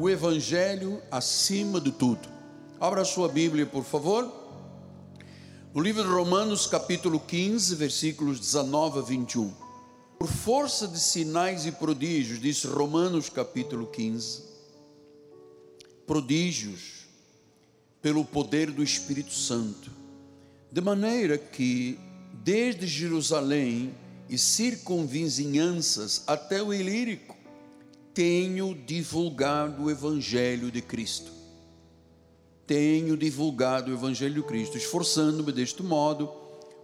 o Evangelho acima de tudo. Abra a sua Bíblia, por favor. No livro de Romanos, capítulo 15, versículos 19 a 21. Por força de sinais e prodígios, disse Romanos, capítulo 15, prodígios pelo poder do Espírito Santo, de maneira que, desde Jerusalém e circunvizinhanças até o Ilírico, tenho divulgado o Evangelho de Cristo. Tenho divulgado o Evangelho de Cristo, esforçando-me deste modo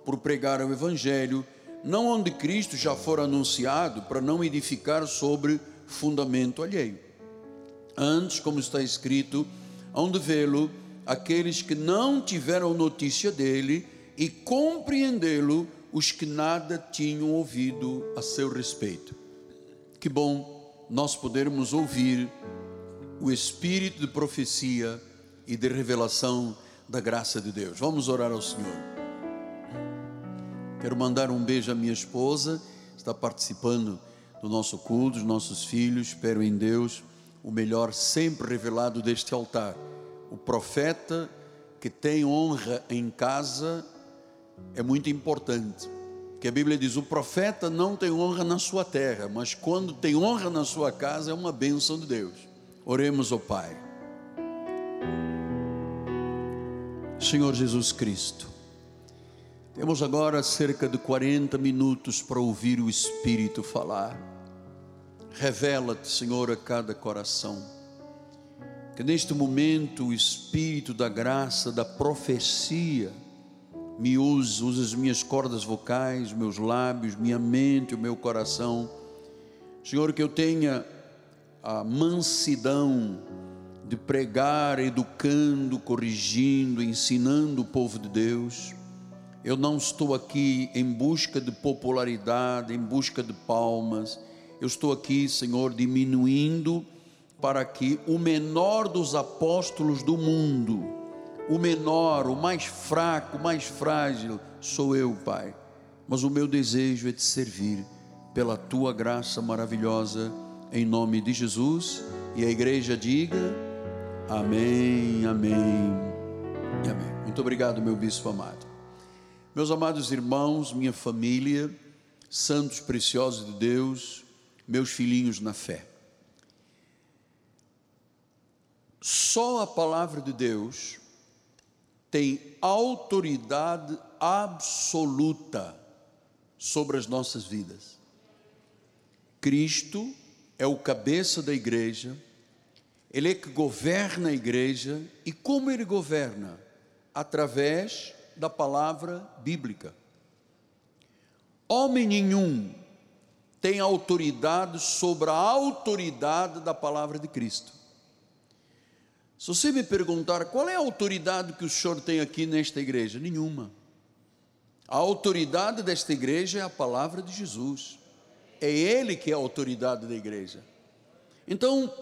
por pregar o Evangelho, não onde Cristo já for anunciado, para não edificar sobre fundamento alheio. Antes, como está escrito, onde vê-lo aqueles que não tiveram notícia dele e compreendê-lo os que nada tinham ouvido a seu respeito. Que bom nós podermos ouvir o espírito de profecia e de revelação da graça de Deus. Vamos orar ao Senhor. Quero mandar um beijo à minha esposa, está participando do nosso culto, dos nossos filhos. Espero em Deus o melhor sempre revelado deste altar o profeta que tem honra em casa é muito importante. Que a Bíblia diz: o profeta não tem honra na sua terra, mas quando tem honra na sua casa é uma bênção de Deus. Oremos ao Pai. Senhor Jesus Cristo, temos agora cerca de 40 minutos para ouvir o Espírito falar. Revela-te, Senhor, a cada coração que neste momento o Espírito da graça, da profecia, me use, use as minhas cordas vocais, meus lábios, minha mente, o meu coração. Senhor, que eu tenha a mansidão de pregar, educando, corrigindo, ensinando o povo de Deus. Eu não estou aqui em busca de popularidade, em busca de palmas. Eu estou aqui, Senhor, diminuindo para que o menor dos apóstolos do mundo, o menor, o mais fraco, o mais frágil, sou eu, Pai. Mas o meu desejo é te servir pela tua graça maravilhosa, em nome de Jesus. E a igreja diga: Amém, Amém e Amém. Muito obrigado, meu bispo amado. Meus amados irmãos, minha família, santos preciosos de Deus, meus filhinhos na fé. Só a palavra de Deus tem autoridade absoluta sobre as nossas vidas. Cristo é o cabeça da igreja, ele é que governa a igreja e como ele governa? Através da palavra bíblica. Homem nenhum tem autoridade sobre a autoridade da palavra de Cristo. Se você me perguntar qual é a autoridade que o senhor tem aqui nesta igreja, nenhuma. A autoridade desta igreja é a palavra de Jesus. É Ele que é a autoridade da igreja. Então,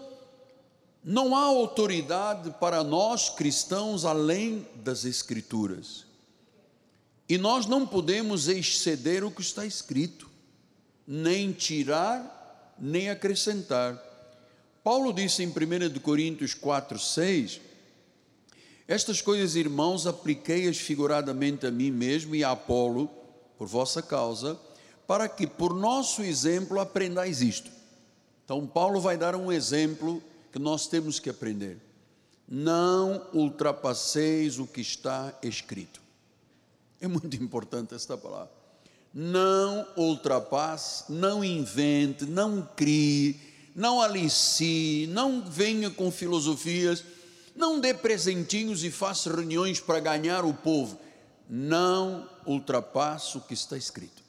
não há autoridade para nós cristãos além das Escrituras. E nós não podemos exceder o que está escrito, nem tirar, nem acrescentar. Paulo disse em 1 Coríntios 4, 6: Estas coisas, irmãos, apliquei-as figuradamente a mim mesmo e a Apolo, por vossa causa, para que por nosso exemplo aprendais isto. Então, Paulo vai dar um exemplo que nós temos que aprender. Não ultrapasseis o que está escrito. É muito importante esta palavra. Não ultrapasse, não invente, não crie não alicie, não venha com filosofias, não dê presentinhos e faça reuniões para ganhar o povo. Não ultrapasse o que está escrito.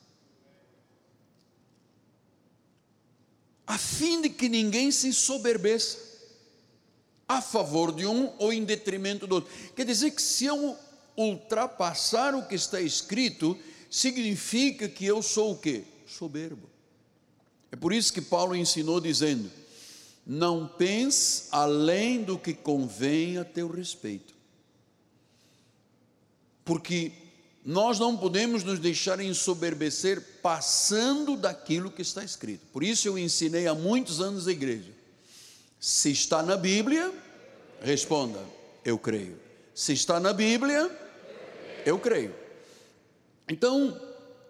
A fim de que ninguém se soberbeça a favor de um ou em detrimento do outro. Quer dizer que se eu ultrapassar o que está escrito, significa que eu sou o quê? Soberbo. É por isso que Paulo ensinou dizendo: não pense além do que convém a teu respeito. Porque nós não podemos nos deixar ensoberbecer passando daquilo que está escrito. Por isso eu ensinei há muitos anos a igreja. Se está na Bíblia, responda: Eu creio. Se está na Bíblia, eu creio. Então,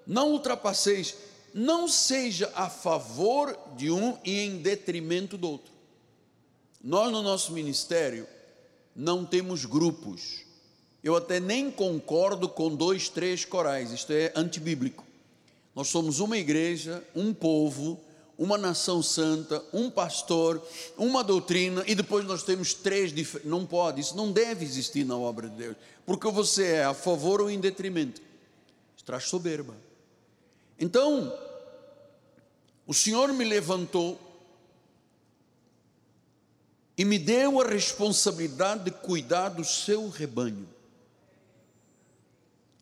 não ultrapasseis, não seja a favor de um e em detrimento do outro. Nós, no nosso ministério, não temos grupos. Eu até nem concordo com dois, três corais, isto é antibíblico. Nós somos uma igreja, um povo, uma nação santa, um pastor, uma doutrina e depois nós temos três diferentes. Não pode, isso não deve existir na obra de Deus, porque você é a favor ou em detrimento. Isso traz soberba. Então, o Senhor me levantou e me deu a responsabilidade de cuidar do seu rebanho.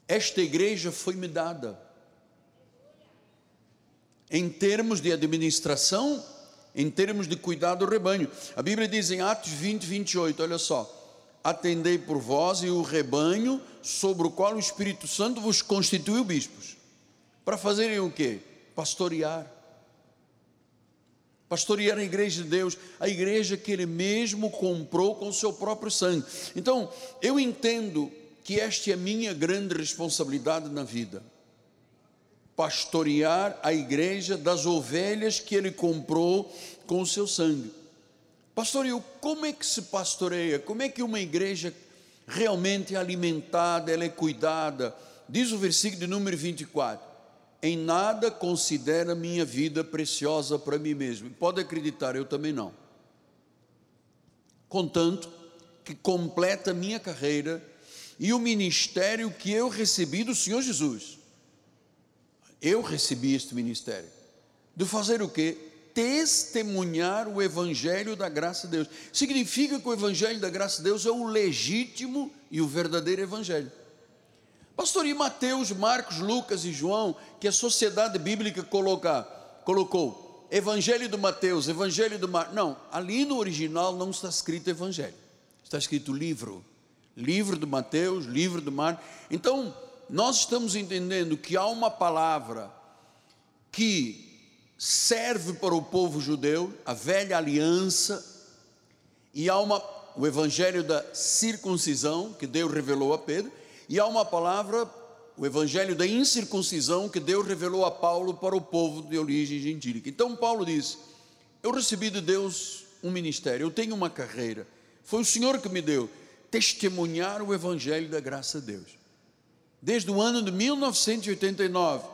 Esta igreja foi me dada em termos de administração, em termos de cuidar do rebanho. A Bíblia diz em Atos 20, 28, olha só: Atendei por vós e o rebanho sobre o qual o Espírito Santo vos constituiu bispos. Para fazerem o quê? Pastorear. Pastorear a igreja de Deus, a igreja que Ele mesmo comprou com o seu próprio sangue. Então, eu entendo que esta é minha grande responsabilidade na vida pastorear a igreja das ovelhas que ele comprou com o seu sangue. Pastoreio, como é que se pastoreia? Como é que uma igreja realmente é alimentada, ela é cuidada? Diz o versículo de número 24: Em nada considera minha vida preciosa para mim mesmo. Pode acreditar, eu também não. Contanto que completa minha carreira e o ministério que eu recebi do Senhor Jesus eu recebi este ministério. De fazer o quê? Testemunhar o Evangelho da graça de Deus. Significa que o Evangelho da graça de Deus é o legítimo e o verdadeiro Evangelho. Pastor, e Mateus, Marcos, Lucas e João, que a sociedade bíblica coloca, colocou Evangelho do Mateus, Evangelho do Marcos. Não, ali no original não está escrito Evangelho, está escrito livro. Livro do Mateus, livro do Marcos. Então, nós estamos entendendo que há uma palavra que serve para o povo judeu, a velha aliança, e há uma, o evangelho da circuncisão, que Deus revelou a Pedro, e há uma palavra, o evangelho da incircuncisão, que Deus revelou a Paulo para o povo de origem gentílica. Então Paulo diz: Eu recebi de Deus um ministério, eu tenho uma carreira, foi o Senhor que me deu, testemunhar o evangelho da graça de Deus desde o ano de 1989,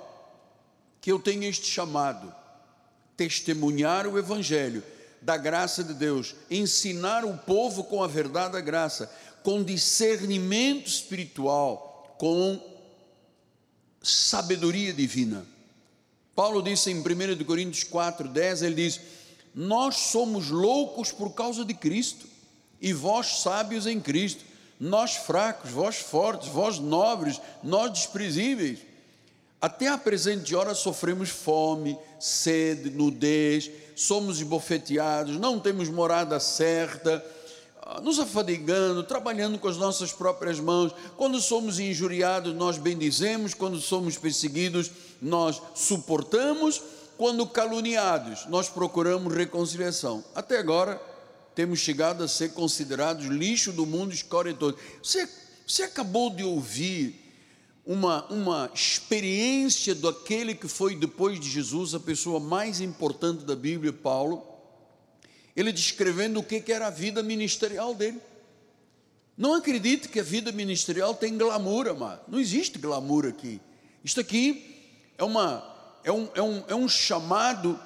que eu tenho este chamado: testemunhar o Evangelho da graça de Deus, ensinar o povo com a verdade da graça, com discernimento espiritual, com sabedoria divina. Paulo disse em 1 Coríntios 4, 10, ele diz: Nós somos loucos por causa de Cristo, e vós sábios em Cristo nós fracos, vós fortes, vós nobres, nós desprezíveis. Até a presente hora sofremos fome, sede, nudez, somos esbofeteados, não temos morada certa, nos afadigando, trabalhando com as nossas próprias mãos. Quando somos injuriados, nós bendizemos, quando somos perseguidos, nós suportamos, quando caluniados, nós procuramos reconciliação. Até agora, temos chegado a ser considerados lixo do mundo, escória todo. Você, você acabou de ouvir uma, uma experiência daquele que foi depois de Jesus a pessoa mais importante da Bíblia, Paulo, ele descrevendo o que, era a vida ministerial dele. Não acredite que a vida ministerial tem glamour, amado. Não existe glamour aqui. Isto aqui é, uma, é, um, é, um, é um chamado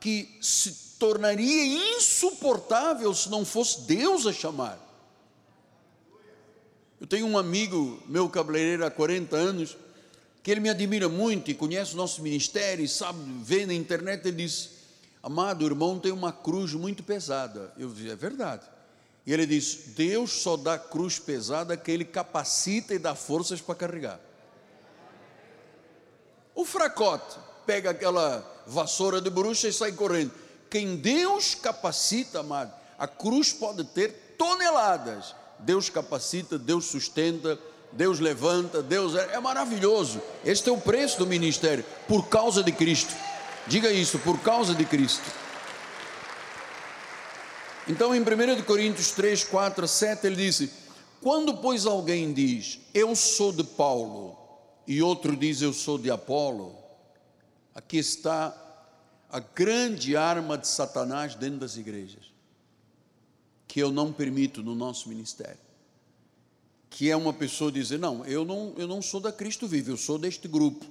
que se tornaria insuportável se não fosse Deus a chamar. Eu tenho um amigo, meu cabeleireiro há 40 anos, que ele me admira muito e conhece o nosso ministério, e sabe, vê na internet, ele diz: Amado, irmão tem uma cruz muito pesada. Eu disse: É verdade. E ele diz: Deus só dá cruz pesada que ele capacita e dá forças para carregar. O fracote pega aquela vassoura de bruxa e sai correndo. Quem Deus capacita, amado, a cruz pode ter toneladas. Deus capacita, Deus sustenta, Deus levanta, Deus é, é maravilhoso. Este é o preço do ministério, por causa de Cristo. Diga isso, por causa de Cristo. Então, em 1 Coríntios 3, 4, 7, ele disse: Quando, pois, alguém diz, Eu sou de Paulo, e outro diz, Eu sou de Apolo, aqui está a grande arma de Satanás dentro das igrejas, que eu não permito no nosso ministério. Que é uma pessoa dizer: Não, eu não, eu não sou da Cristo Vive, eu sou deste grupo.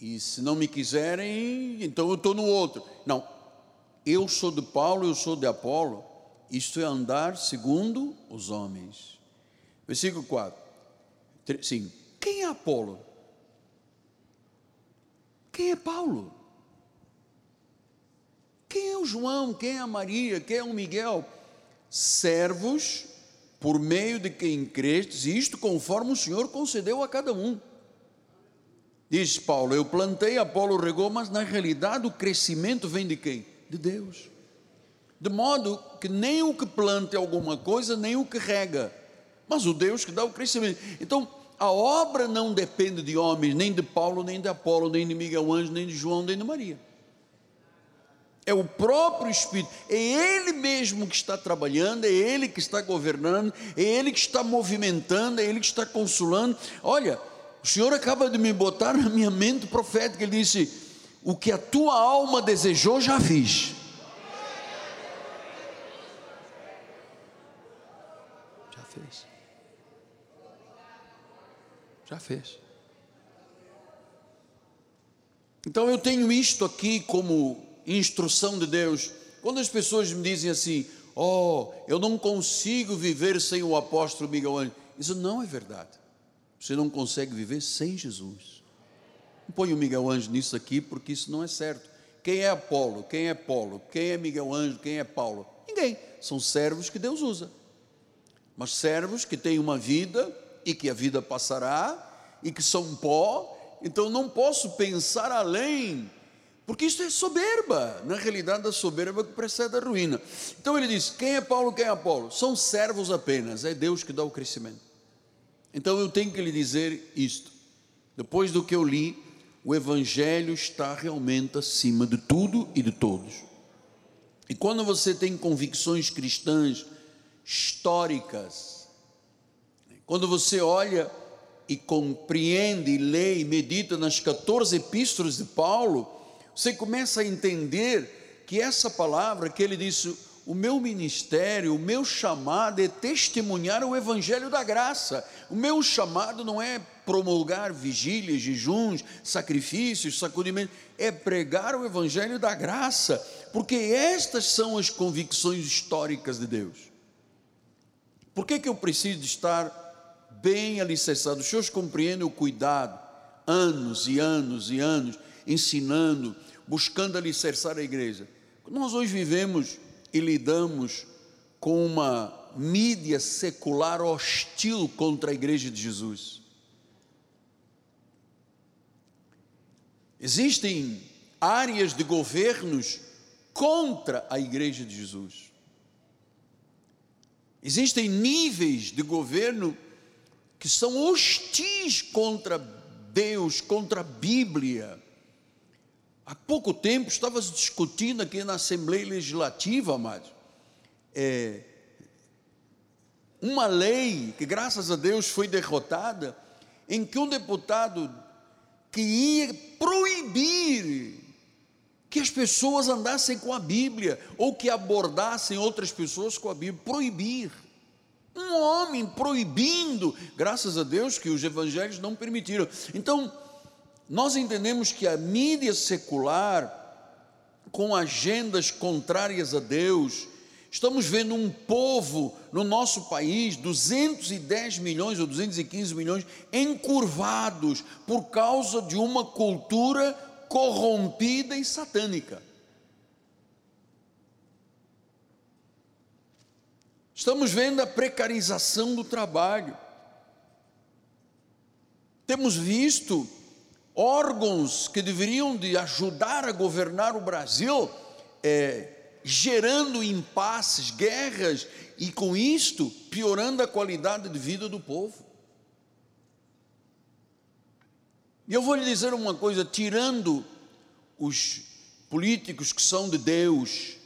E se não me quiserem, então eu estou no outro. Não, eu sou de Paulo, eu sou de Apolo, isto é andar segundo os homens. Versículo 4. Sim. Quem é Apolo? Quem é Paulo? Quem é o João? Quem é a Maria? Quem é o Miguel? Servos por meio de quem crestes, isto conforme o Senhor concedeu a cada um. Diz Paulo: Eu plantei, Apolo regou, mas na realidade o crescimento vem de quem? de Deus. De modo que nem o que planta alguma coisa, nem o que rega, mas o Deus que dá o crescimento. Então, a obra não depende de homens, nem de Paulo, nem de Apolo, nem de Miguel Anjo, nem de João, nem de Maria. É o próprio Espírito, é Ele mesmo que está trabalhando, é Ele que está governando, é Ele que está movimentando, é Ele que está consolando. Olha, o Senhor acaba de me botar na minha mente profética, Ele disse: o que a tua alma desejou, já fiz. Já fez. Já fez. Então eu tenho isto aqui como instrução de Deus. Quando as pessoas me dizem assim, oh, eu não consigo viver sem o apóstolo Miguel Ângelo, isso não é verdade. Você não consegue viver sem Jesus. Não põe o Miguel Ângelo nisso aqui, porque isso não é certo. Quem é Apolo? Quem é Paulo? Quem é Miguel Ângelo? Quem é Paulo? Ninguém. São servos que Deus usa. Mas servos que têm uma vida e que a vida passará e que são pó. Então não posso pensar além, porque isso é soberba. Na realidade, a soberba que precede a ruína. Então ele diz: quem é Paulo? Quem é Apolo? São servos apenas. É Deus que dá o crescimento. Então eu tenho que lhe dizer isto. Depois do que eu li, o Evangelho está realmente acima de tudo e de todos. E quando você tem convicções cristãs históricas, quando você olha e compreende, e lê e medita nas 14 epístolas de Paulo, você começa a entender que essa palavra que ele disse, o meu ministério, o meu chamado é testemunhar o evangelho da graça. O meu chamado não é promulgar vigílias, jejuns, sacrifícios, sacudimentos, é pregar o evangelho da graça, porque estas são as convicções históricas de Deus. Por que, que eu preciso estar bem alicerçado? Os senhores compreendem o cuidado, anos e anos e anos, ensinando, buscando alicerçar a igreja. Nós hoje vivemos e lidamos com uma mídia secular hostil contra a igreja de Jesus. Existem áreas de governos contra a igreja de Jesus. Existem níveis de governo que são hostis contra Deus, contra a Bíblia. Há pouco tempo estava se discutindo aqui na Assembleia Legislativa, amados, é, uma lei que, graças a Deus, foi derrotada, em que um deputado que ia proibir que as pessoas andassem com a Bíblia ou que abordassem outras pessoas com a Bíblia, proibir. Um homem proibindo, graças a Deus que os evangelhos não permitiram. Então, nós entendemos que a mídia secular, com agendas contrárias a Deus, estamos vendo um povo no nosso país, 210 milhões ou 215 milhões, encurvados por causa de uma cultura corrompida e satânica. Estamos vendo a precarização do trabalho. Temos visto órgãos que deveriam de ajudar a governar o Brasil, é, gerando impasses, guerras e com isto piorando a qualidade de vida do povo. E eu vou lhe dizer uma coisa: tirando os políticos que são de Deus,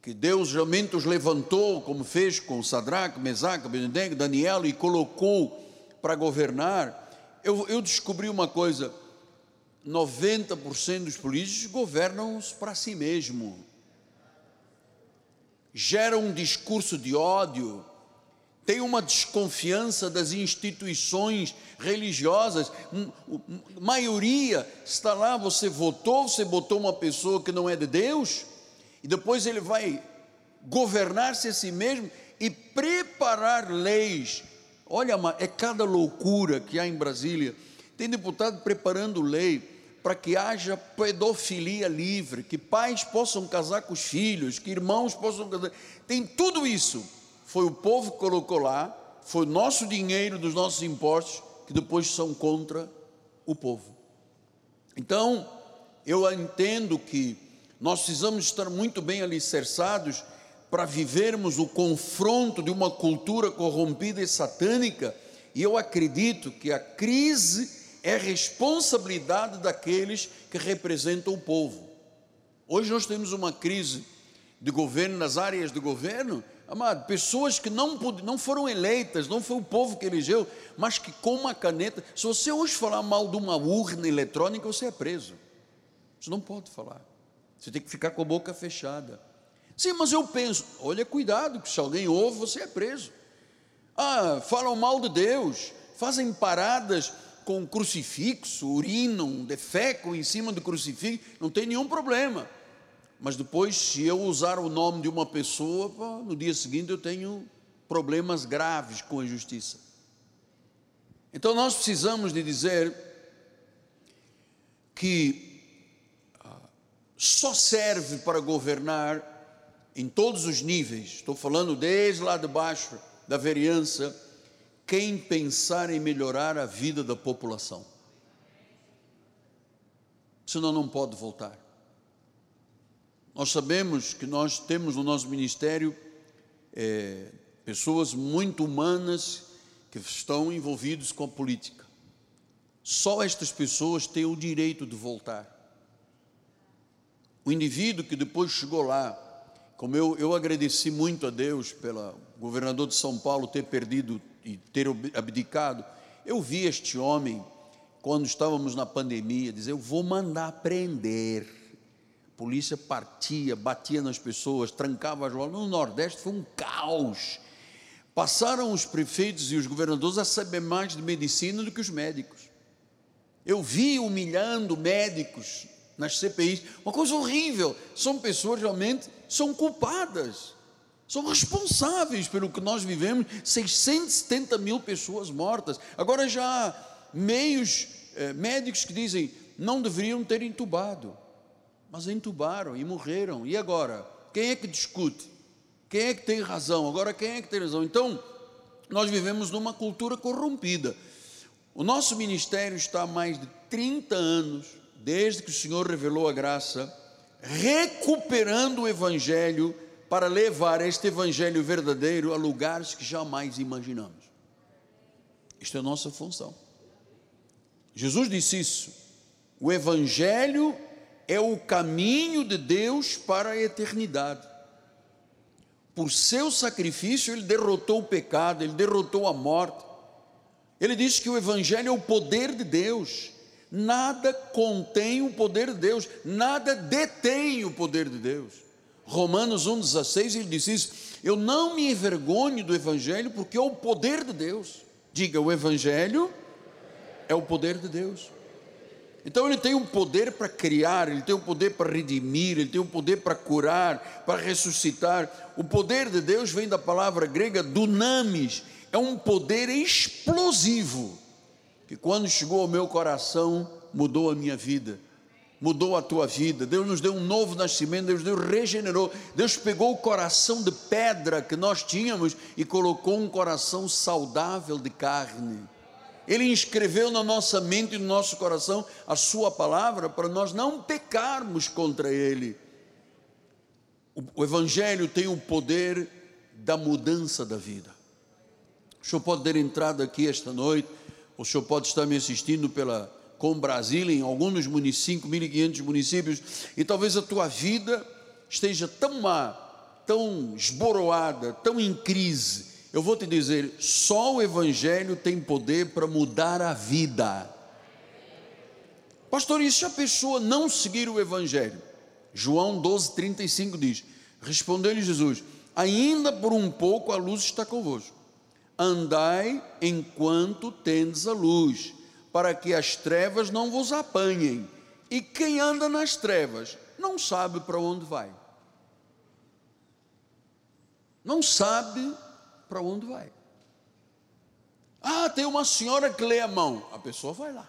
que Deus realmente os levantou, como fez com Sadraque, Mesaque, Abednego, Daniel, e colocou para governar, eu, eu descobri uma coisa: 90% dos políticos governam para si mesmo, geram um discurso de ódio, tem uma desconfiança das instituições religiosas. Maioria está lá, você votou, você botou uma pessoa que não é de Deus, e depois ele vai governar-se a si mesmo e preparar leis. Olha, é cada loucura que há em Brasília. Tem deputado preparando lei para que haja pedofilia livre, que pais possam casar com os filhos, que irmãos possam casar. Tem tudo isso foi o povo que colocou lá, foi o nosso dinheiro dos nossos impostos, que depois são contra o povo. Então, eu entendo que nós precisamos estar muito bem alicerçados para vivermos o confronto de uma cultura corrompida e satânica, e eu acredito que a crise é responsabilidade daqueles que representam o povo. Hoje nós temos uma crise de governo nas áreas de governo Amado, pessoas que não, não foram eleitas, não foi o povo que elegeu, mas que com uma caneta, se você hoje falar mal de uma urna eletrônica, você é preso. Você não pode falar. Você tem que ficar com a boca fechada. Sim, mas eu penso, olha, cuidado, que se alguém ouve, você é preso. Ah, falam mal de Deus, fazem paradas com crucifixo, urinam, defecam em cima do crucifixo, não tem nenhum problema. Mas depois, se eu usar o nome de uma pessoa, no dia seguinte eu tenho problemas graves com a justiça. Então nós precisamos de dizer que ah, só serve para governar em todos os níveis, estou falando desde lá de baixo da vereança, quem pensar em melhorar a vida da população. Senão não pode voltar. Nós sabemos que nós temos no nosso ministério é, pessoas muito humanas que estão envolvidos com a política. Só estas pessoas têm o direito de voltar. O indivíduo que depois chegou lá, como eu, eu agradeci muito a Deus pelo governador de São Paulo ter perdido e ter abdicado, eu vi este homem, quando estávamos na pandemia, dizer: Eu vou mandar prender polícia partia, batia nas pessoas, trancava as lojas. No Nordeste foi um caos. Passaram os prefeitos e os governadores a saber mais de medicina do que os médicos. Eu vi humilhando médicos nas CPIs, uma coisa horrível. São pessoas realmente são culpadas, são responsáveis pelo que nós vivemos. 670 mil pessoas mortas. Agora já há meios eh, médicos que dizem não deveriam ter entubado mas entubaram e morreram. E agora? Quem é que discute? Quem é que tem razão? Agora, quem é que tem razão? Então, nós vivemos numa cultura corrompida. O nosso ministério está há mais de 30 anos, desde que o Senhor revelou a graça, recuperando o Evangelho para levar este Evangelho verdadeiro a lugares que jamais imaginamos. Isto é a nossa função. Jesus disse isso. O Evangelho é o caminho de Deus para a eternidade. Por seu sacrifício, ele derrotou o pecado, ele derrotou a morte. Ele disse que o Evangelho é o poder de Deus. Nada contém o poder de Deus, nada detém o poder de Deus. Romanos 1,16 ele diz isso: Eu não me envergonho do Evangelho, porque é o poder de Deus. Diga, o Evangelho é o poder de Deus. Então ele tem um poder para criar, ele tem um poder para redimir, ele tem um poder para curar, para ressuscitar. O poder de Deus vem da palavra grega dunamis, é um poder explosivo, que quando chegou ao meu coração, mudou a minha vida, mudou a tua vida. Deus nos deu um novo nascimento, Deus nos regenerou. Deus pegou o coração de pedra que nós tínhamos e colocou um coração saudável de carne. Ele inscreveu na nossa mente e no nosso coração a Sua palavra para nós não pecarmos contra Ele. O, Evangelho tem o poder da mudança da vida. O senhor pode ter entrado aqui esta noite, o senhor pode estar me assistindo pela com Brasília, em alguns municípios, 5.500 municípios, e talvez a tua vida esteja tão má tão esboroada, tão em crise, eu vou te dizer: só o Evangelho tem poder para mudar a vida. Pastor, e se a pessoa não seguir o Evangelho? João 12, 35 diz: Respondeu-lhe Jesus: Ainda por um pouco a luz está convosco. Andai enquanto tendes a luz, para que as trevas não vos apanhem. E quem anda nas trevas não sabe para onde vai. Não sabe para onde vai. Ah, tem uma senhora que lê a mão. A pessoa vai lá.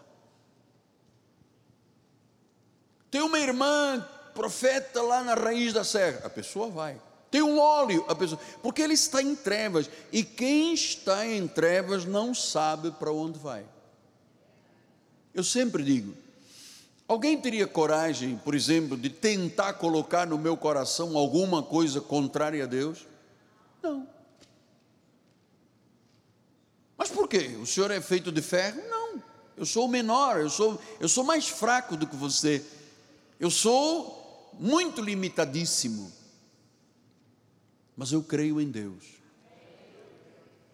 Tem uma irmã profeta lá na raiz da serra. A pessoa vai. Tem um óleo, a pessoa, porque ele está em trevas, e quem está em trevas não sabe para onde vai. Eu sempre digo: alguém teria coragem, por exemplo, de tentar colocar no meu coração alguma coisa contrária a Deus? Não. Mas por quê? O senhor é feito de ferro? Não. Eu sou o menor, eu sou, eu sou mais fraco do que você. Eu sou muito limitadíssimo. Mas eu creio em Deus.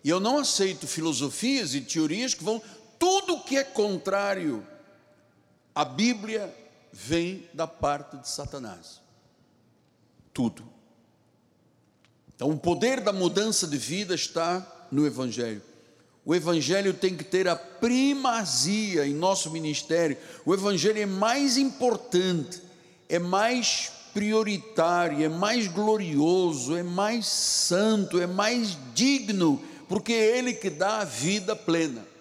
E eu não aceito filosofias e teorias que vão. Tudo que é contrário à Bíblia vem da parte de Satanás. Tudo. Então, o poder da mudança de vida está no Evangelho. O Evangelho tem que ter a primazia em nosso ministério. O Evangelho é mais importante, é mais prioritário, é mais glorioso, é mais santo, é mais digno, porque é Ele que dá a vida plena.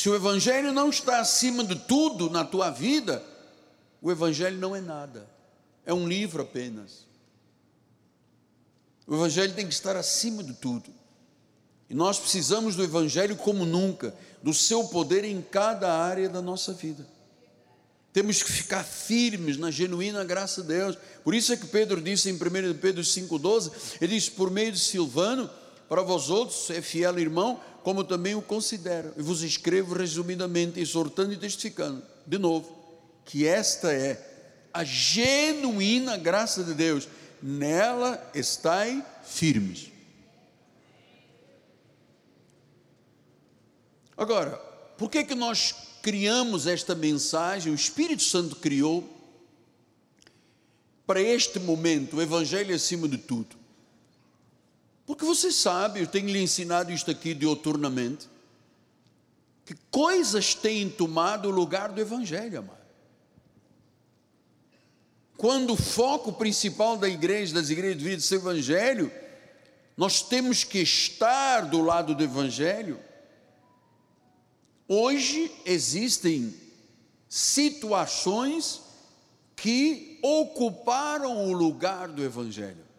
Se o Evangelho não está acima de tudo na tua vida, o Evangelho não é nada, é um livro apenas. O Evangelho tem que estar acima de tudo. E nós precisamos do Evangelho como nunca, do seu poder em cada área da nossa vida. Temos que ficar firmes na genuína graça de Deus. Por isso é que Pedro disse em 1 Pedro 5,12: ele diz: Por meio de Silvano, para vós outros é fiel irmão, como também o considero. E vos escrevo resumidamente, exortando e testificando, de novo, que esta é a genuína graça de Deus nela estai firmes. Agora, por que que nós criamos esta mensagem? O Espírito Santo criou para este momento, o evangelho acima de tudo. Porque você sabe, eu tenho lhe ensinado isto aqui dioturnamente, que coisas têm tomado o lugar do evangelho, amado quando o foco principal da igreja, das igrejas de vida, é o evangelho, nós temos que estar do lado do evangelho. Hoje existem situações que ocuparam o lugar do evangelho.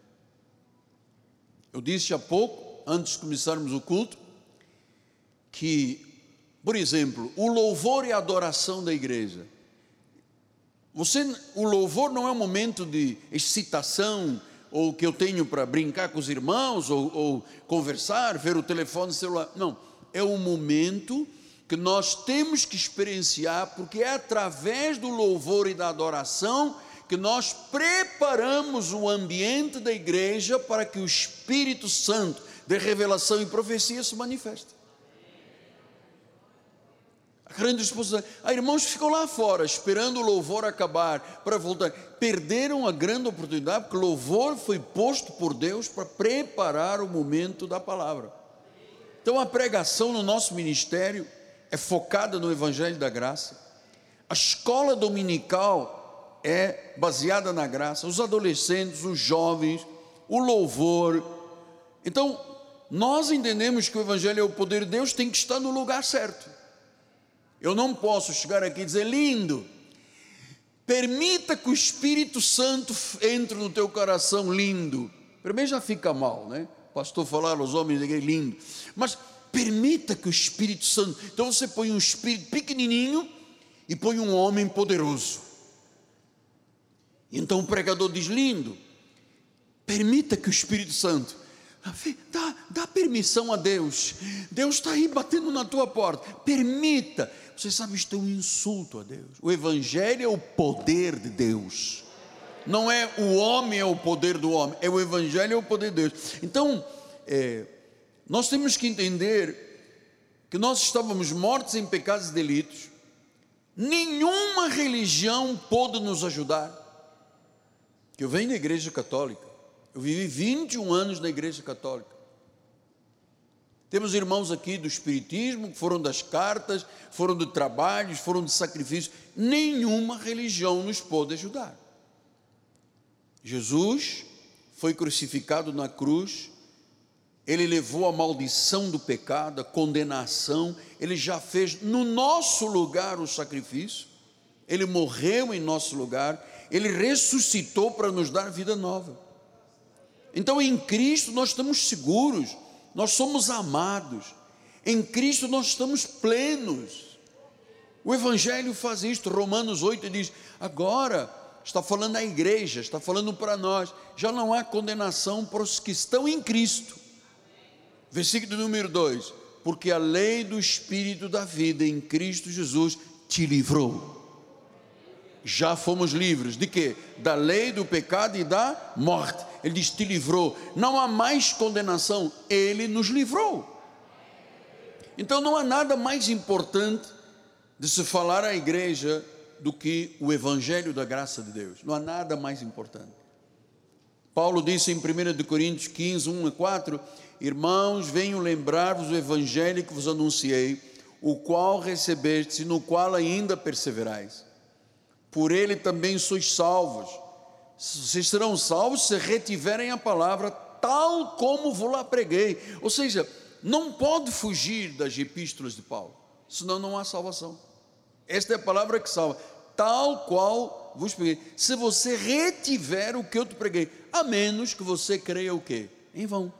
Eu disse há pouco, antes de começarmos o culto, que, por exemplo, o louvor e a adoração da igreja você, o louvor não é um momento de excitação ou que eu tenho para brincar com os irmãos ou, ou conversar, ver o telefone celular. Não, é um momento que nós temos que experienciar, porque é através do louvor e da adoração que nós preparamos o ambiente da igreja para que o Espírito Santo de revelação e profecia se manifeste grande exposição. Há irmãos que ficam lá fora, esperando o louvor acabar, para voltar. Perderam a grande oportunidade, porque o louvor foi posto por Deus para preparar o momento da palavra. Então a pregação no nosso ministério é focada no Evangelho da Graça. A escola dominical é baseada na graça. Os adolescentes, os jovens, o louvor. Então, nós entendemos que o Evangelho é o poder de Deus, tem que estar no lugar certo. Eu não posso chegar aqui e dizer, lindo, permita que o Espírito Santo entre no teu coração, lindo. Primeiro já fica mal, né? O pastor falar aos homens lindo. Mas permita que o Espírito Santo. Então você põe um espírito pequenininho e põe um homem poderoso. Então o pregador diz: lindo, permita que o Espírito Santo. Dá, dá permissão a Deus. Deus está aí batendo na tua porta. Permita. Você sabe, isto é um insulto a Deus. O Evangelho é o poder de Deus. Não é o homem é o poder do homem, é o evangelho é o poder de Deus. Então, é, nós temos que entender que nós estávamos mortos em pecados e delitos, nenhuma religião pôde nos ajudar. Que eu venho da igreja católica, eu vivi 21 anos na igreja católica. Temos irmãos aqui do Espiritismo, que foram das cartas, foram de trabalhos, foram de sacrifícios. Nenhuma religião nos pôde ajudar. Jesus foi crucificado na cruz, ele levou a maldição do pecado, a condenação, ele já fez no nosso lugar o sacrifício, ele morreu em nosso lugar, ele ressuscitou para nos dar vida nova. Então em Cristo nós estamos seguros, nós somos amados, em Cristo nós estamos plenos. O Evangelho faz isto, Romanos 8 diz: agora está falando à igreja, está falando para nós, já não há condenação para os que estão em Cristo. Versículo número 2: Porque a lei do Espírito da vida em Cristo Jesus te livrou. Já fomos livres de quê? Da lei do pecado e da morte. Ele diz: te livrou. Não há mais condenação, ele nos livrou. Então não há nada mais importante de se falar à igreja do que o evangelho da graça de Deus. Não há nada mais importante. Paulo disse em 1 Coríntios 15, 1 a 4: Irmãos, venho lembrar-vos o evangelho que vos anunciei, o qual recebeste, no qual ainda perseverais. Por ele também sois salvos. Vocês serão salvos se retiverem a palavra tal como vos lá preguei. Ou seja, não pode fugir das epístolas de Paulo, senão não há salvação. Esta é a palavra que salva, tal qual vos preguei. Se você retiver o que eu te preguei, a menos que você creia o quê? Em vão.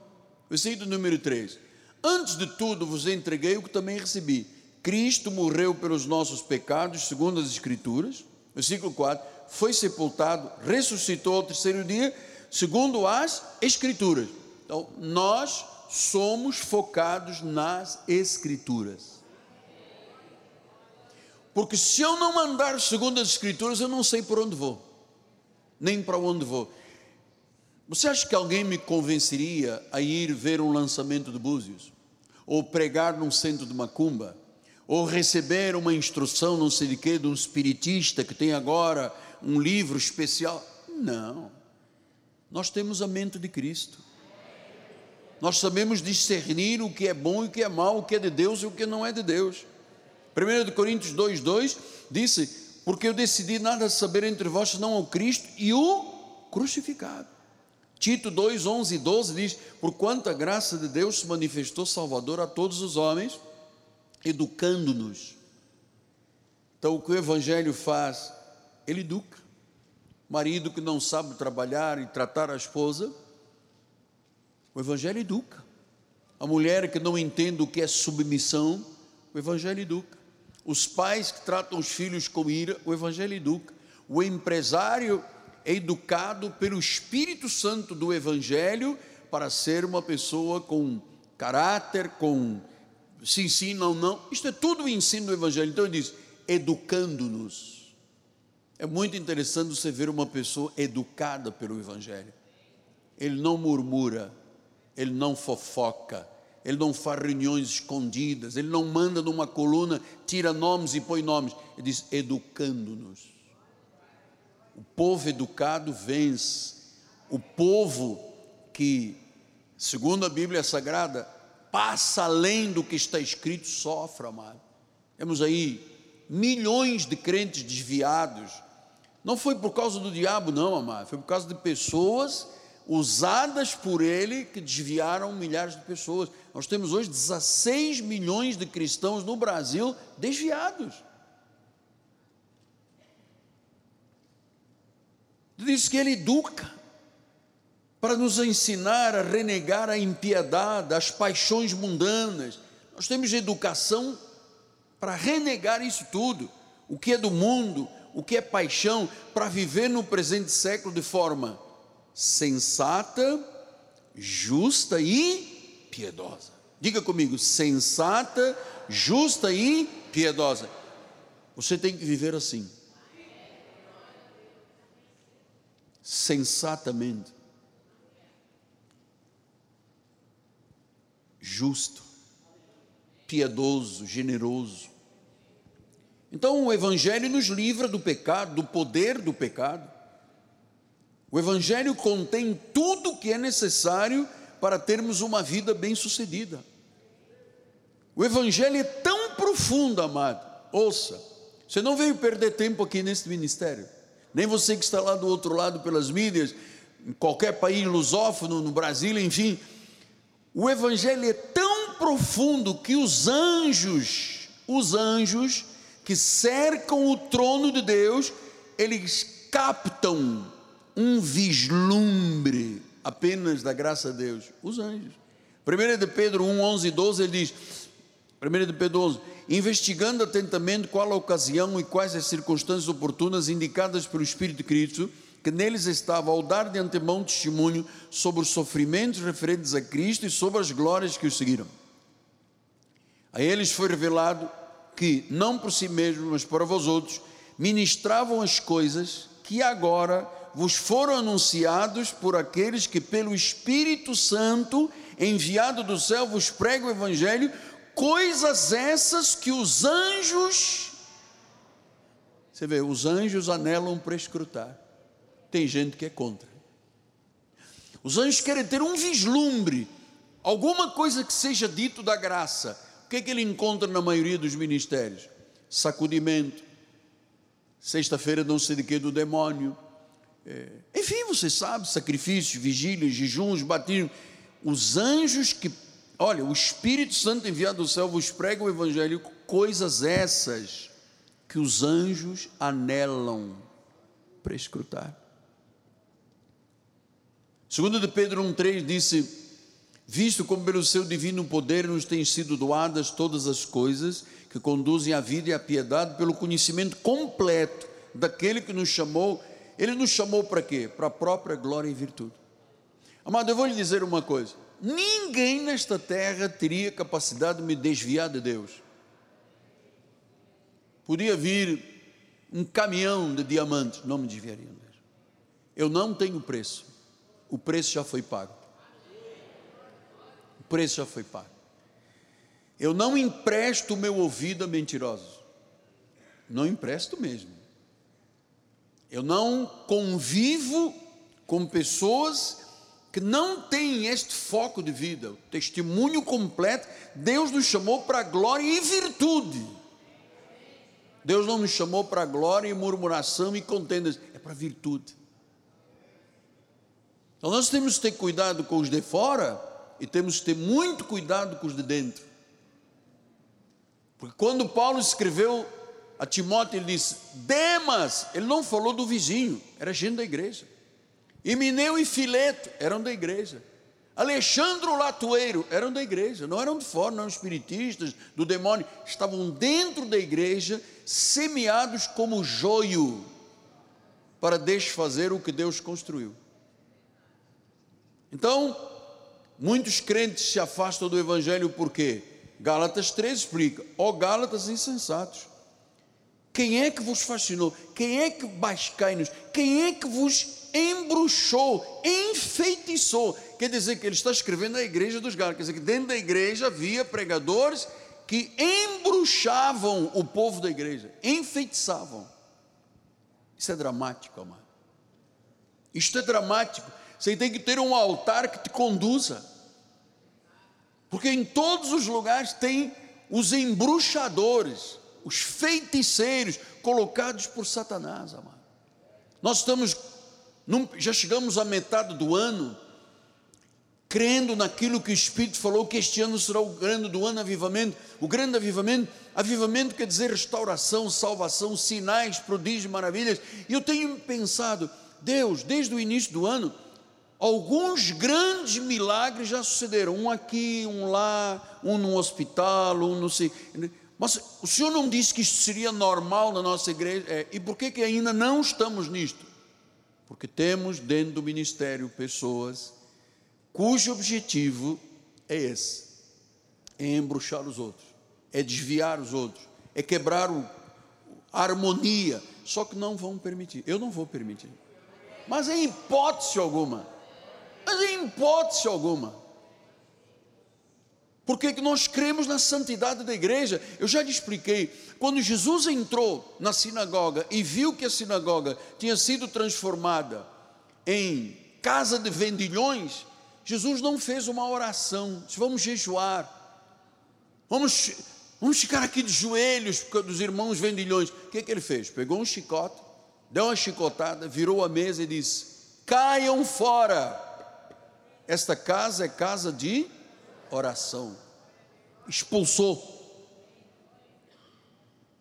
Versículo número 3. Antes de tudo vos entreguei o que também recebi. Cristo morreu pelos nossos pecados, segundo as Escrituras. Versículo 4. Foi sepultado, ressuscitou ao terceiro dia, segundo as Escrituras. Então, nós somos focados nas Escrituras. Porque se eu não andar segundo as Escrituras, eu não sei por onde vou, nem para onde vou. Você acha que alguém me convenceria a ir ver um lançamento de Búzios? Ou pregar num centro de macumba? Ou receber uma instrução, não sei de quê, de um espiritista que tem agora um livro especial? Não. Nós temos a mente de Cristo. Nós sabemos discernir o que é bom e o que é mal, o que é de Deus e o que não é de Deus. 1 Coríntios 2,2 disse: Porque eu decidi nada saber entre vós senão o Cristo e o crucificado. Tito 2, 11 e 12 diz: Por quanto a graça de Deus se manifestou Salvador a todos os homens, educando-nos. Então, o que o Evangelho faz? Ele educa. Marido que não sabe trabalhar e tratar a esposa, o Evangelho educa. A mulher que não entende o que é submissão, o Evangelho educa. Os pais que tratam os filhos com ira, o Evangelho educa. O empresário é educado pelo Espírito Santo do Evangelho para ser uma pessoa com caráter, com se ensina ou não. Isto é tudo o ensino do Evangelho. Então ele diz, educando-nos. É muito interessante você ver uma pessoa educada pelo Evangelho. Ele não murmura, ele não fofoca, ele não faz reuniões escondidas, ele não manda numa coluna, tira nomes e põe nomes. Ele diz, educando-nos. O povo educado vence. O povo que, segundo a Bíblia Sagrada, passa além do que está escrito, sofre, amado. Temos aí milhões de crentes desviados. Não foi por causa do diabo, não, amado. Foi por causa de pessoas usadas por ele que desviaram milhares de pessoas. Nós temos hoje 16 milhões de cristãos no Brasil desviados. Diz que ele educa para nos ensinar a renegar a impiedade, as paixões mundanas. Nós temos educação para renegar isso tudo, o que é do mundo, o que é paixão, para viver no presente século de forma sensata, justa e piedosa. Diga comigo, sensata, justa e piedosa. Você tem que viver assim. sensatamente, justo, piedoso, generoso. Então o Evangelho nos livra do pecado, do poder do pecado. O Evangelho contém tudo o que é necessário para termos uma vida bem-sucedida. O Evangelho é tão profundo, amado. Ouça, você não veio perder tempo aqui nesse ministério, nem você que está lá do outro lado pelas mídias, em qualquer país lusófono, no Brasil, enfim. O Evangelho é tão profundo que os anjos, os anjos que cercam o trono de Deus, eles captam um vislumbre apenas da graça de Deus? Os anjos. 1 de Pedro 1, 11 e 12, ele diz, 1 de Pedro 11, investigando atentamente qual a ocasião e quais as circunstâncias oportunas indicadas pelo Espírito de Cristo, que neles estava ao dar de antemão testemunho sobre os sofrimentos referentes a Cristo e sobre as glórias que o seguiram. A eles foi revelado que, não por si mesmos, mas para vós outros, ministravam as coisas que agora vos foram anunciados por aqueles que, pelo Espírito Santo, enviado do céu, vos pregam o Evangelho, coisas essas que os anjos, você vê, os anjos anelam para tem gente que é contra. Os anjos querem ter um vislumbre, alguma coisa que seja dito da graça. O que é que ele encontra na maioria dos ministérios? Sacudimento. Sexta-feira não sei de que do demônio é, enfim, você sabe, sacrifícios, vigílias, jejuns, batismos. Os anjos que, olha, o Espírito Santo enviado do céu vos prega o Evangelho, coisas essas que os anjos anelam para escrutar. Segundo de Pedro 1,3 disse, visto como pelo seu divino poder nos têm sido doadas todas as coisas que conduzem à vida e à piedade, pelo conhecimento completo daquele que nos chamou ele nos chamou para quê? Para a própria glória e virtude. Amado, eu vou lhe dizer uma coisa: ninguém nesta terra teria capacidade de me desviar de Deus. Podia vir um caminhão de diamantes, não me desviaria. Eu não tenho preço, o preço já foi pago. O preço já foi pago. Eu não empresto o meu ouvido a mentirosos, não empresto mesmo. Eu não convivo com pessoas que não têm este foco de vida, o testemunho completo. Deus nos chamou para glória e virtude. Deus não nos chamou para glória e murmuração e contendas, é para virtude. Então nós temos que ter cuidado com os de fora e temos que ter muito cuidado com os de dentro. Porque quando Paulo escreveu a Timóteo ele disse: Demas, ele não falou do vizinho, era gente da igreja. Emineu e Fileto eram da igreja. Alexandre o Latueiro eram da igreja, não eram de fora, não eram espiritistas, do demônio, estavam dentro da igreja, semeados como joio, para desfazer o que Deus construiu. Então, muitos crentes se afastam do evangelho porque Gálatas 3 explica: ó oh, Gálatas insensatos, quem é que vos fascinou? Quem é que bascai-nos? Quem é que vos embruxou, enfeitiçou? Quer dizer que ele está escrevendo a igreja dos Gálatas, quer dizer que dentro da igreja havia pregadores que embruxavam o povo da igreja, enfeitiçavam. Isso é dramático, amado. Isto é dramático. Você tem que ter um altar que te conduza. Porque em todos os lugares tem os embruxadores os feiticeiros colocados por Satanás, amado. Nós estamos, já chegamos à metade do ano, crendo naquilo que o Espírito falou, que este ano será o grande do ano avivamento. O grande avivamento, avivamento quer dizer restauração, salvação, sinais, prodígios, maravilhas. E eu tenho pensado, Deus, desde o início do ano, alguns grandes milagres já sucederam, um aqui, um lá, um no hospital, um no mas o senhor não disse que isto seria normal na nossa igreja? É, e por que, que ainda não estamos nisto? Porque temos dentro do ministério pessoas cujo objetivo é esse: é embruxar os outros, é desviar os outros, é quebrar o, a harmonia. Só que não vão permitir. Eu não vou permitir. Mas em hipótese alguma. Mas em hipótese alguma. Porque nós cremos na santidade da igreja. Eu já lhe expliquei. Quando Jesus entrou na sinagoga e viu que a sinagoga tinha sido transformada em casa de vendilhões, Jesus não fez uma oração. Disse, vamos jejuar. Vamos, vamos ficar aqui de joelhos dos irmãos vendilhões. O que, que ele fez? Pegou um chicote, deu uma chicotada, virou a mesa e disse: Caiam fora. Esta casa é casa de oração. Expulsou.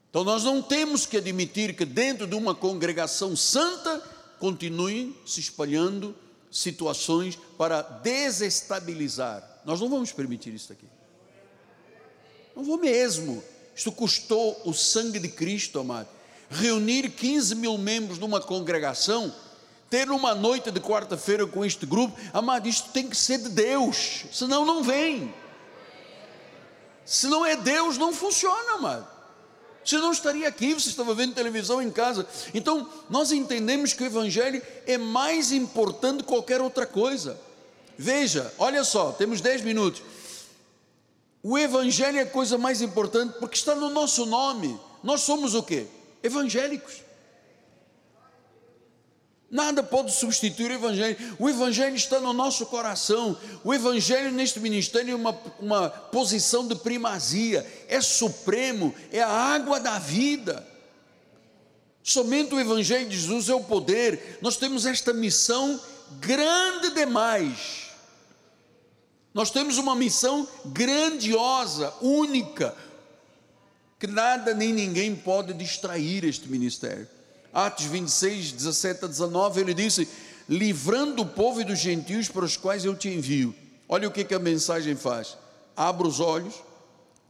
Então nós não temos que admitir que dentro de uma congregação santa continuem se espalhando situações para desestabilizar. Nós não vamos permitir isso aqui. Não vou mesmo. Isto custou o sangue de Cristo, amado. Reunir 15 mil membros numa congregação ter uma noite de quarta-feira com este grupo, amado, isto tem que ser de Deus, senão não vem. Se não é Deus, não funciona, amado. Você não estaria aqui, você estava vendo televisão em casa. Então, nós entendemos que o Evangelho é mais importante que qualquer outra coisa. Veja, olha só, temos 10 minutos. O Evangelho é a coisa mais importante porque está no nosso nome. Nós somos o quê? Evangélicos. Nada pode substituir o Evangelho. O Evangelho está no nosso coração. O Evangelho neste ministério é uma, uma posição de primazia, é supremo, é a água da vida. Somente o Evangelho de Jesus é o poder. Nós temos esta missão grande demais. Nós temos uma missão grandiosa, única, que nada nem ninguém pode distrair este ministério. Atos 26, 17 a 19, ele disse: livrando o povo e dos gentios para os quais eu te envio. Olha o que, que a mensagem faz: abre os olhos,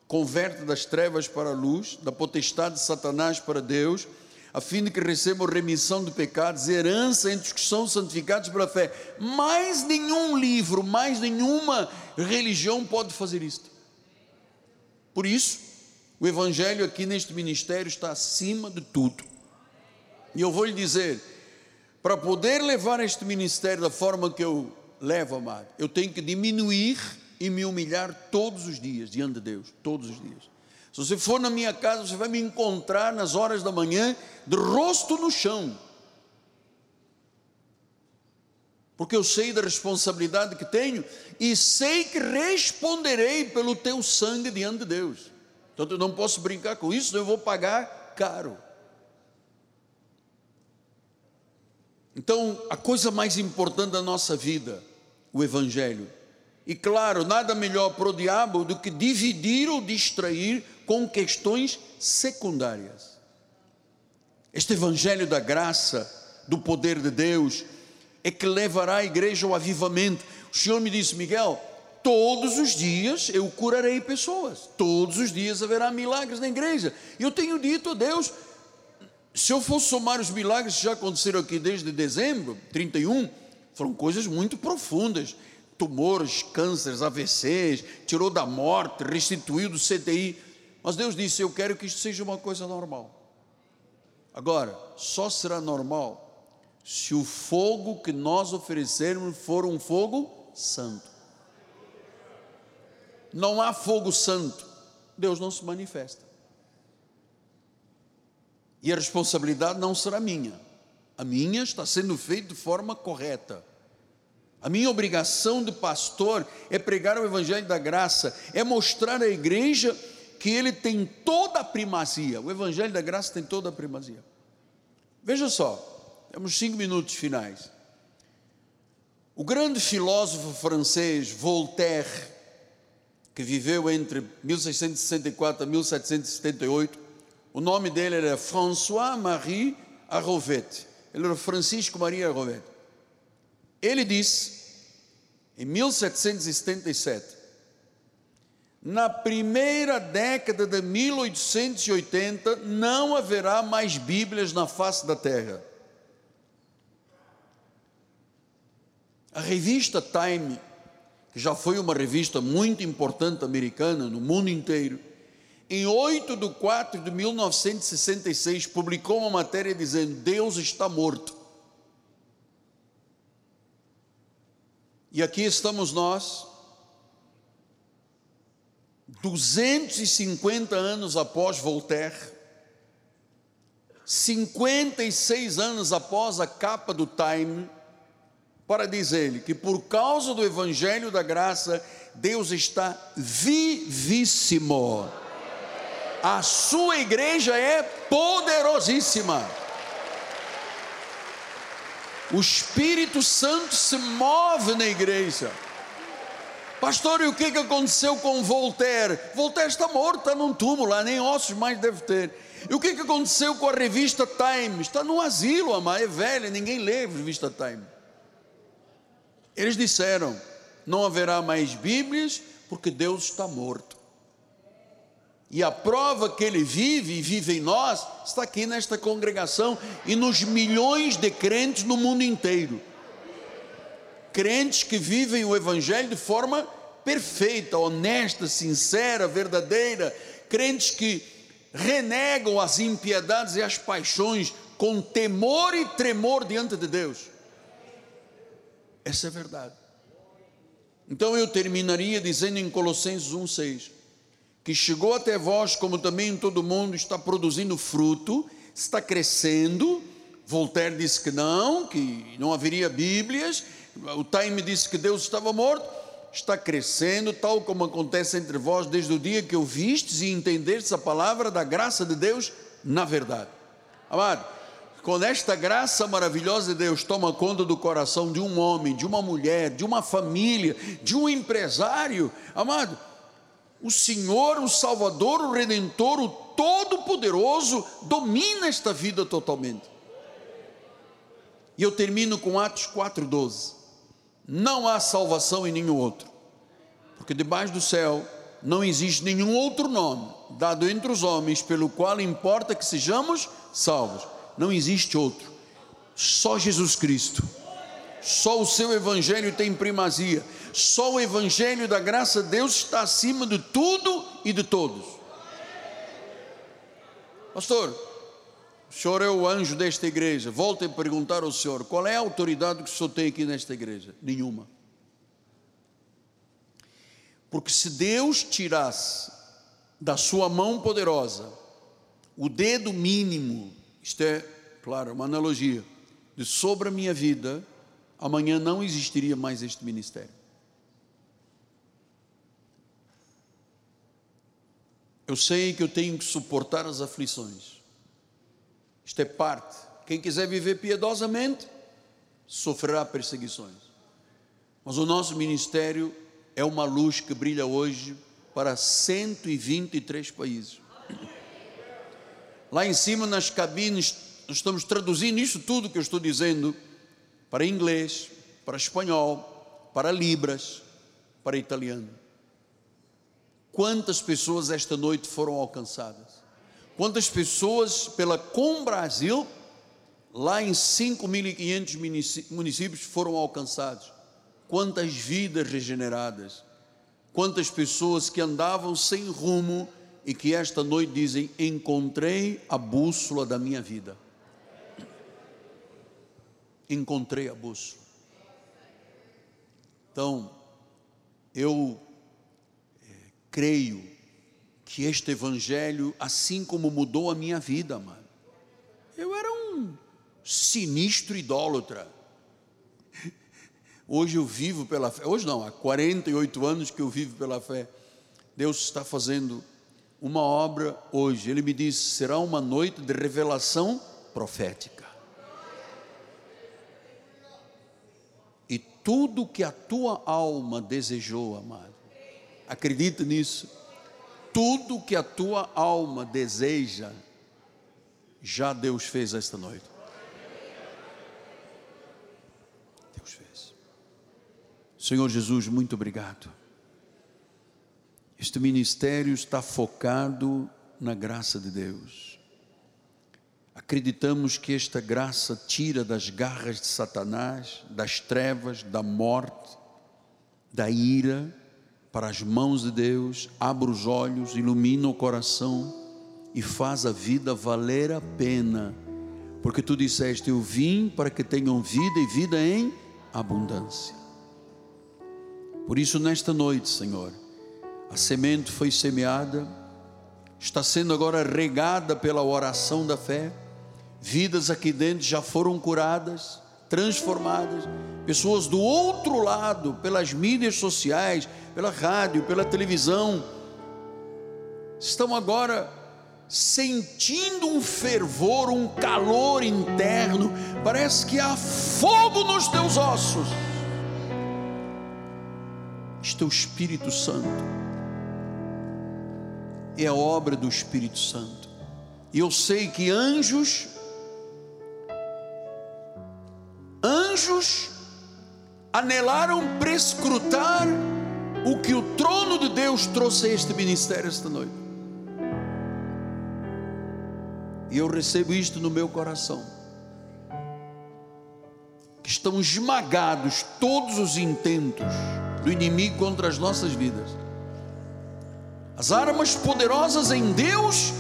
converte das trevas para a luz, da potestade de Satanás para Deus, a fim de que recebam remissão de pecados, herança entre os que são santificados pela fé. Mais nenhum livro, mais nenhuma religião pode fazer isto. Por isso, o Evangelho aqui neste ministério está acima de tudo. E eu vou lhe dizer, para poder levar este ministério da forma que eu levo, amado, eu tenho que diminuir e me humilhar todos os dias diante de Deus, todos os dias. Se você for na minha casa, você vai me encontrar nas horas da manhã de rosto no chão. Porque eu sei da responsabilidade que tenho e sei que responderei pelo teu sangue diante de Deus. Então eu não posso brincar com isso, eu vou pagar caro. Então, a coisa mais importante da nossa vida, o Evangelho. E claro, nada melhor para o diabo do que dividir ou distrair com questões secundárias. Este Evangelho da graça, do poder de Deus, é que levará a igreja ao avivamento. O Senhor me disse, Miguel, todos os dias eu curarei pessoas, todos os dias haverá milagres na igreja. Eu tenho dito a Deus, se eu for somar os milagres que já aconteceram aqui desde dezembro, 31, foram coisas muito profundas. Tumores, cânceres, AVCs, tirou da morte, restituiu do CTI. Mas Deus disse: Eu quero que isto seja uma coisa normal. Agora, só será normal se o fogo que nós oferecermos for um fogo santo. Não há fogo santo, Deus não se manifesta. E a responsabilidade não será minha. A minha está sendo feita de forma correta. A minha obrigação de pastor é pregar o Evangelho da graça, é mostrar à igreja que ele tem toda a primazia. O Evangelho da graça tem toda a primazia. Veja só, temos cinco minutos finais. O grande filósofo francês Voltaire, que viveu entre 1664 a 1778, o nome dele era François-Marie Arrovette. Ele era Francisco Maria Arrovette. Ele disse, em 1777, na primeira década de 1880, não haverá mais Bíblias na face da terra. A revista Time, que já foi uma revista muito importante americana no mundo inteiro, em 8 de 4 de 1966, publicou uma matéria dizendo: Deus está morto. E aqui estamos nós, 250 anos após Voltaire, 56 anos após a capa do Time, para dizer-lhe que por causa do Evangelho da Graça, Deus está vivíssimo. A sua igreja é poderosíssima. O Espírito Santo se move na igreja. Pastor, e o que, que aconteceu com Voltaire? Voltaire está morto, está num túmulo nem ossos mais deve ter. E o que, que aconteceu com a revista Time? Está num asilo, amado, é velha, ninguém lê a revista Time. Eles disseram: não haverá mais Bíblias, porque Deus está morto. E a prova que ele vive e vive em nós está aqui nesta congregação e nos milhões de crentes no mundo inteiro. Crentes que vivem o Evangelho de forma perfeita, honesta, sincera, verdadeira. Crentes que renegam as impiedades e as paixões com temor e tremor diante de Deus. Essa é a verdade. Então eu terminaria dizendo em Colossenses 1,6 que chegou até vós, como também em todo mundo, está produzindo fruto, está crescendo. Voltaire disse que não, que não haveria Bíblias. O Time disse que Deus estava morto. Está crescendo, tal como acontece entre vós desde o dia que ouvistes e entendestes a palavra da graça de Deus na verdade. Amado, quando esta graça maravilhosa de Deus toma conta do coração de um homem, de uma mulher, de uma família, de um empresário, amado, o Senhor, o Salvador, o Redentor, o Todo-Poderoso, domina esta vida totalmente. E eu termino com Atos 4,12. Não há salvação em nenhum outro, porque debaixo do céu não existe nenhum outro nome dado entre os homens pelo qual importa que sejamos salvos. Não existe outro, só Jesus Cristo. Só o seu evangelho tem primazia. Só o evangelho da graça de Deus está acima de tudo e de todos. Pastor, o senhor é o anjo desta igreja. Volte a perguntar ao senhor: qual é a autoridade que o senhor tem aqui nesta igreja? Nenhuma. Porque se Deus tirasse da sua mão poderosa o dedo mínimo, isto é, claro, uma analogia, de sobre a minha vida, amanhã não existiria mais este ministério. Eu sei que eu tenho que suportar as aflições. Isto é parte. Quem quiser viver piedosamente, sofrerá perseguições. Mas o nosso ministério é uma luz que brilha hoje para 123 países. Lá em cima nas cabines, nós estamos traduzindo isso tudo que eu estou dizendo para inglês, para espanhol, para libras, para italiano. Quantas pessoas esta noite foram alcançadas? Quantas pessoas pela Com Brasil, lá em 5.500 municípios, foram alcançados? Quantas vidas regeneradas? Quantas pessoas que andavam sem rumo e que esta noite dizem: Encontrei a bússola da minha vida encontrei a bússola. Então, eu creio que este Evangelho, assim como mudou a minha vida, mano. Eu era um sinistro idólatra. Hoje eu vivo pela fé. Hoje não, há 48 anos que eu vivo pela fé. Deus está fazendo uma obra hoje. Ele me disse: será uma noite de revelação profética. tudo que a tua alma desejou, amado. Acredita nisso? Tudo que a tua alma deseja, já Deus fez esta noite. Deus fez. Senhor Jesus, muito obrigado. Este ministério está focado na graça de Deus acreditamos que esta graça tira das garras de Satanás, das trevas, da morte, da ira, para as mãos de Deus, abre os olhos, ilumina o coração e faz a vida valer a pena, porque tu disseste: Eu vim para que tenham vida e vida em abundância. Por isso, nesta noite, Senhor, a semente foi semeada, está sendo agora regada pela oração da fé, vidas aqui dentro já foram curadas, transformadas, pessoas do outro lado, pelas mídias sociais, pela rádio, pela televisão, estão agora sentindo um fervor, um calor interno, parece que há fogo nos teus ossos. Este é o Espírito Santo, é a obra do Espírito Santo, e eu sei que anjos, anjos anelaram prescrutar o que o trono de Deus trouxe a este ministério esta noite. E eu recebo isto no meu coração. Que estão esmagados todos os intentos do inimigo contra as nossas vidas. As armas poderosas em Deus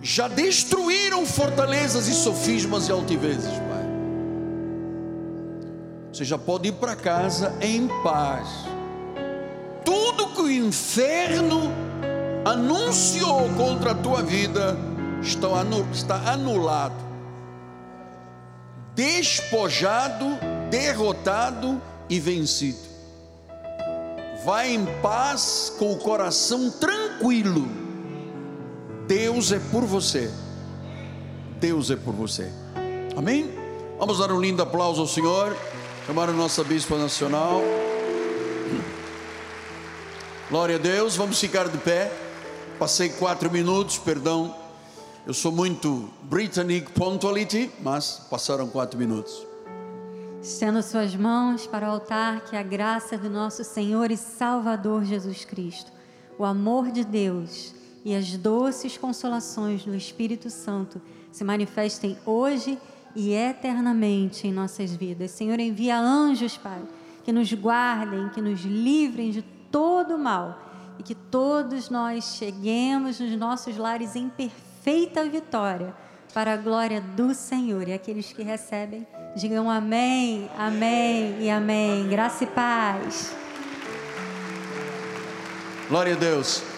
já destruíram fortalezas e sofismas e altivezes, Pai. Você já pode ir para casa em paz. Inferno anunciou contra a tua vida está anulado, despojado, derrotado e vencido. Vai em paz com o coração tranquilo. Deus é por você. Deus é por você. Amém? Vamos dar um lindo aplauso ao Senhor. Chamar a nossa Bispa Nacional. Glória a Deus. Vamos ficar de pé. Passei quatro minutos, perdão. Eu sou muito Britannic punctuality, mas passaram quatro minutos. Estendo suas mãos para o altar, que a graça do nosso Senhor e Salvador Jesus Cristo, o amor de Deus e as doces consolações do Espírito Santo se manifestem hoje e eternamente em nossas vidas. Senhor, envia anjos, Pai, que nos guardem, que nos livrem de todo mal e que todos nós cheguemos nos nossos lares em perfeita vitória para a glória do Senhor. E aqueles que recebem, digam amém, amém e amém. Graça e paz. Glória a Deus.